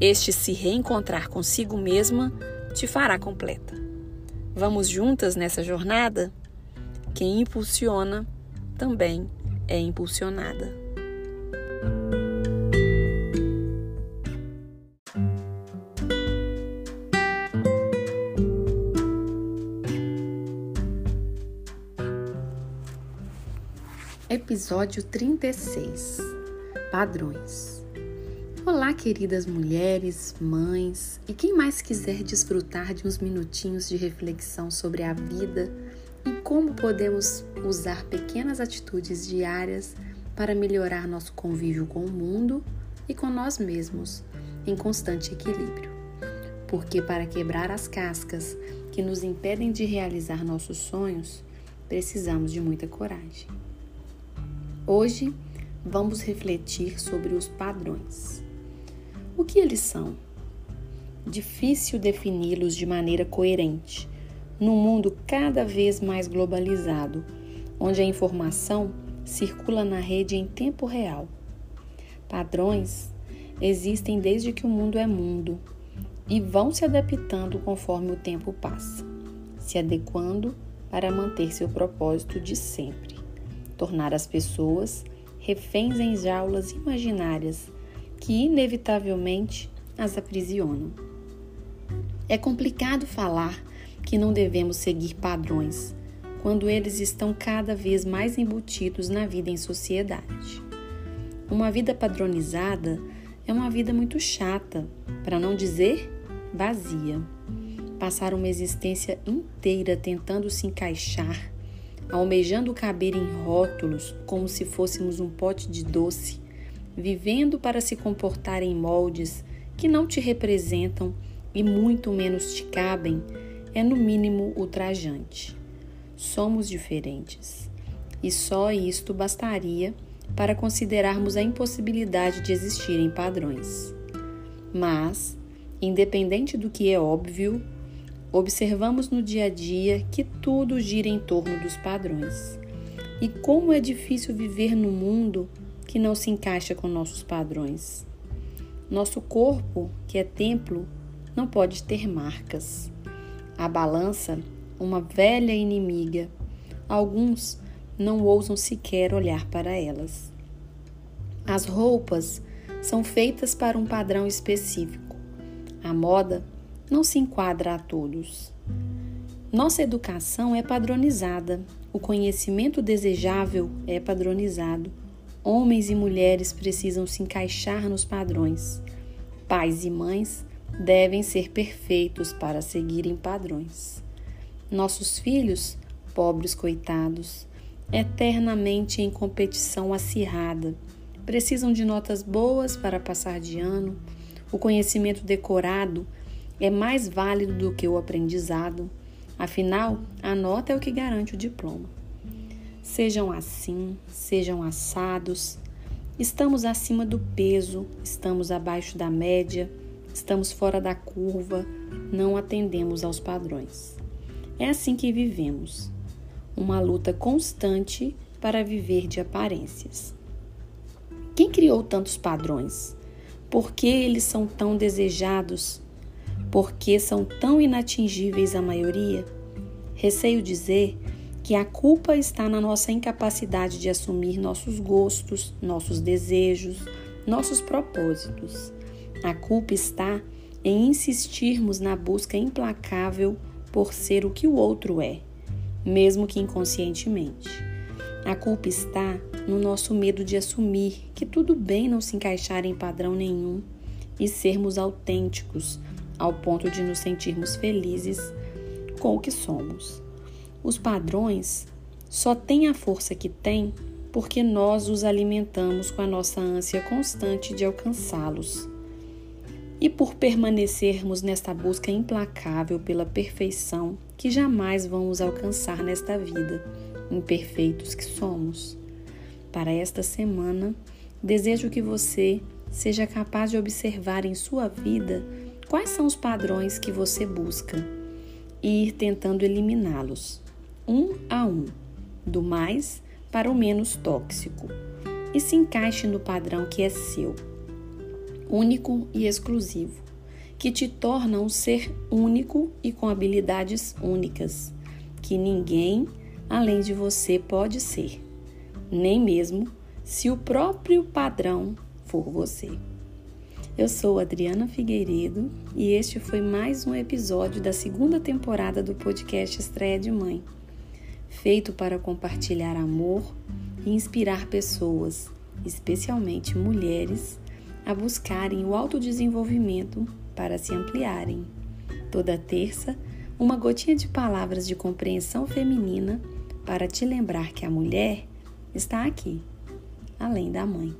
este se reencontrar consigo mesma te fará completa. Vamos juntas nessa jornada? Quem impulsiona também é impulsionada. Episódio 36 Padrões Olá, queridas mulheres, mães e quem mais quiser desfrutar de uns minutinhos de reflexão sobre a vida e como podemos usar pequenas atitudes diárias para melhorar nosso convívio com o mundo e com nós mesmos em constante equilíbrio. Porque para quebrar as cascas que nos impedem de realizar nossos sonhos, precisamos de muita coragem. Hoje vamos refletir sobre os padrões. O que eles são? Difícil defini-los de maneira coerente, num mundo cada vez mais globalizado, onde a informação circula na rede em tempo real. Padrões existem desde que o mundo é mundo e vão se adaptando conforme o tempo passa, se adequando para manter seu propósito de sempre tornar as pessoas reféns em jaulas imaginárias que inevitavelmente as aprisionam. É complicado falar que não devemos seguir padrões quando eles estão cada vez mais embutidos na vida em sociedade. Uma vida padronizada é uma vida muito chata, para não dizer vazia. Passar uma existência inteira tentando se encaixar, almejando caber em rótulos como se fôssemos um pote de doce, vivendo para se comportar em moldes que não te representam e muito menos te cabem, é no mínimo ultrajante. Somos diferentes. E só isto bastaria para considerarmos a impossibilidade de existirem padrões. Mas, independente do que é óbvio, observamos no dia a dia que tudo gira em torno dos padrões. E como é difícil viver no mundo que não se encaixa com nossos padrões. Nosso corpo, que é templo, não pode ter marcas. A balança, uma velha inimiga. Alguns não ousam sequer olhar para elas. As roupas são feitas para um padrão específico. A moda não se enquadra a todos. Nossa educação é padronizada, o conhecimento desejável é padronizado, Homens e mulheres precisam se encaixar nos padrões. Pais e mães devem ser perfeitos para seguirem padrões. Nossos filhos, pobres coitados, eternamente em competição acirrada, precisam de notas boas para passar de ano. O conhecimento decorado é mais válido do que o aprendizado. Afinal, a nota é o que garante o diploma. Sejam assim, sejam assados. Estamos acima do peso, estamos abaixo da média, estamos fora da curva, não atendemos aos padrões. É assim que vivemos, uma luta constante para viver de aparências. Quem criou tantos padrões? Por que eles são tão desejados? Por que são tão inatingíveis a maioria? Receio dizer que a culpa está na nossa incapacidade de assumir nossos gostos, nossos desejos, nossos propósitos. A culpa está em insistirmos na busca implacável por ser o que o outro é, mesmo que inconscientemente. A culpa está no nosso medo de assumir que tudo bem não se encaixar em padrão nenhum e sermos autênticos ao ponto de nos sentirmos felizes com o que somos. Os padrões só têm a força que têm porque nós os alimentamos com a nossa ânsia constante de alcançá-los. E por permanecermos nesta busca implacável pela perfeição que jamais vamos alcançar nesta vida, imperfeitos que somos. Para esta semana, desejo que você seja capaz de observar em sua vida quais são os padrões que você busca e ir tentando eliminá-los um a um, do mais para o menos tóxico, e se encaixe no padrão que é seu, único e exclusivo, que te torna um ser único e com habilidades únicas, que ninguém além de você pode ser, nem mesmo se o próprio padrão for você. Eu sou Adriana Figueiredo e este foi mais um episódio da segunda temporada do podcast Estreia de Mãe feito para compartilhar amor e inspirar pessoas, especialmente mulheres, a buscarem o autodesenvolvimento para se ampliarem. Toda terça, uma gotinha de palavras de compreensão feminina para te lembrar que a mulher está aqui, além da mãe.